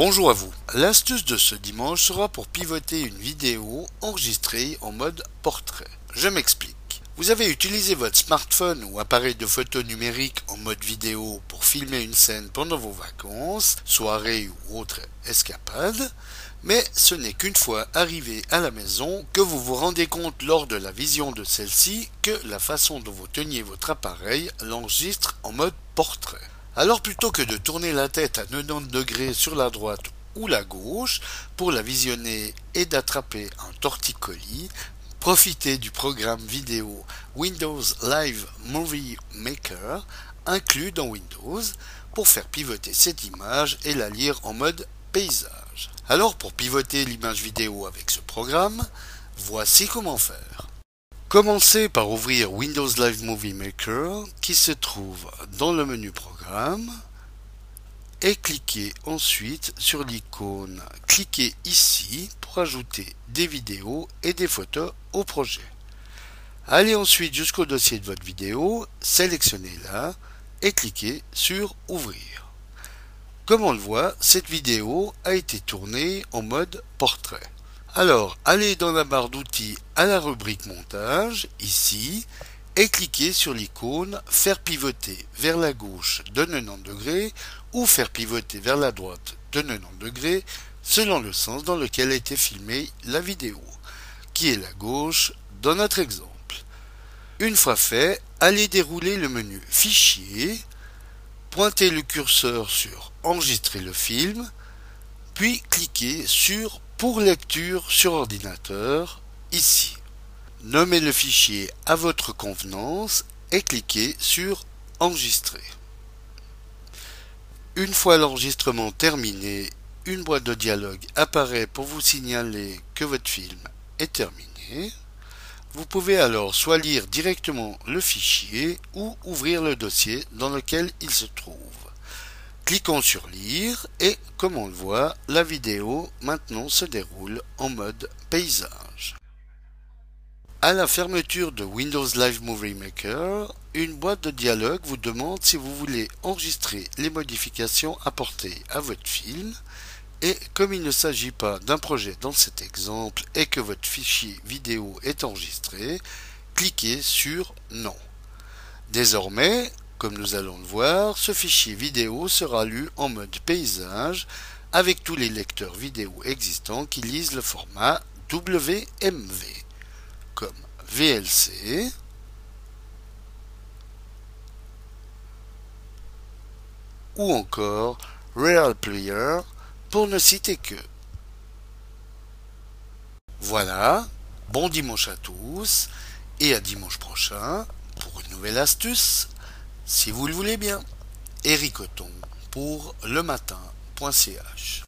Bonjour à vous. L'astuce de ce dimanche sera pour pivoter une vidéo enregistrée en mode portrait. Je m'explique. Vous avez utilisé votre smartphone ou appareil de photo numérique en mode vidéo pour filmer une scène pendant vos vacances, soirées ou autres escapades, mais ce n'est qu'une fois arrivé à la maison que vous vous rendez compte lors de la vision de celle-ci que la façon dont vous teniez votre appareil l'enregistre en mode portrait. Alors plutôt que de tourner la tête à 90 degrés sur la droite ou la gauche pour la visionner et d'attraper un torticolis, profitez du programme vidéo Windows Live Movie Maker inclus dans Windows pour faire pivoter cette image et la lire en mode paysage. Alors pour pivoter l'image vidéo avec ce programme, voici comment faire. Commencez par ouvrir Windows Live Movie Maker qui se trouve dans le menu Programme et cliquez ensuite sur l'icône Cliquez ici pour ajouter des vidéos et des photos au projet. Allez ensuite jusqu'au dossier de votre vidéo, sélectionnez-la et cliquez sur Ouvrir. Comme on le voit, cette vidéo a été tournée en mode portrait. Alors, allez dans la barre d'outils à la rubrique montage, ici, et cliquez sur l'icône faire pivoter vers la gauche de 90 degrés ou faire pivoter vers la droite de 90 degrés selon le sens dans lequel a été filmée la vidéo, qui est la gauche dans notre exemple? Une fois fait, allez dérouler le menu Fichier, pointez le curseur sur Enregistrer le film, puis cliquez sur pour lecture sur ordinateur, ici. Nommez le fichier à votre convenance et cliquez sur Enregistrer. Une fois l'enregistrement terminé, une boîte de dialogue apparaît pour vous signaler que votre film est terminé. Vous pouvez alors soit lire directement le fichier ou ouvrir le dossier dans lequel il se trouve. Cliquons sur lire et comme on le voit, la vidéo maintenant se déroule en mode paysage. À la fermeture de Windows Live Movie Maker, une boîte de dialogue vous demande si vous voulez enregistrer les modifications apportées à votre film et comme il ne s'agit pas d'un projet dans cet exemple et que votre fichier vidéo est enregistré, cliquez sur Non. Désormais, comme nous allons le voir, ce fichier vidéo sera lu en mode paysage avec tous les lecteurs vidéo existants qui lisent le format WMV, comme VLC, ou encore Real Player, pour ne citer que. Voilà, bon dimanche à tous, et à dimanche prochain pour une nouvelle astuce si vous le voulez bien. Eric pour le matin.ch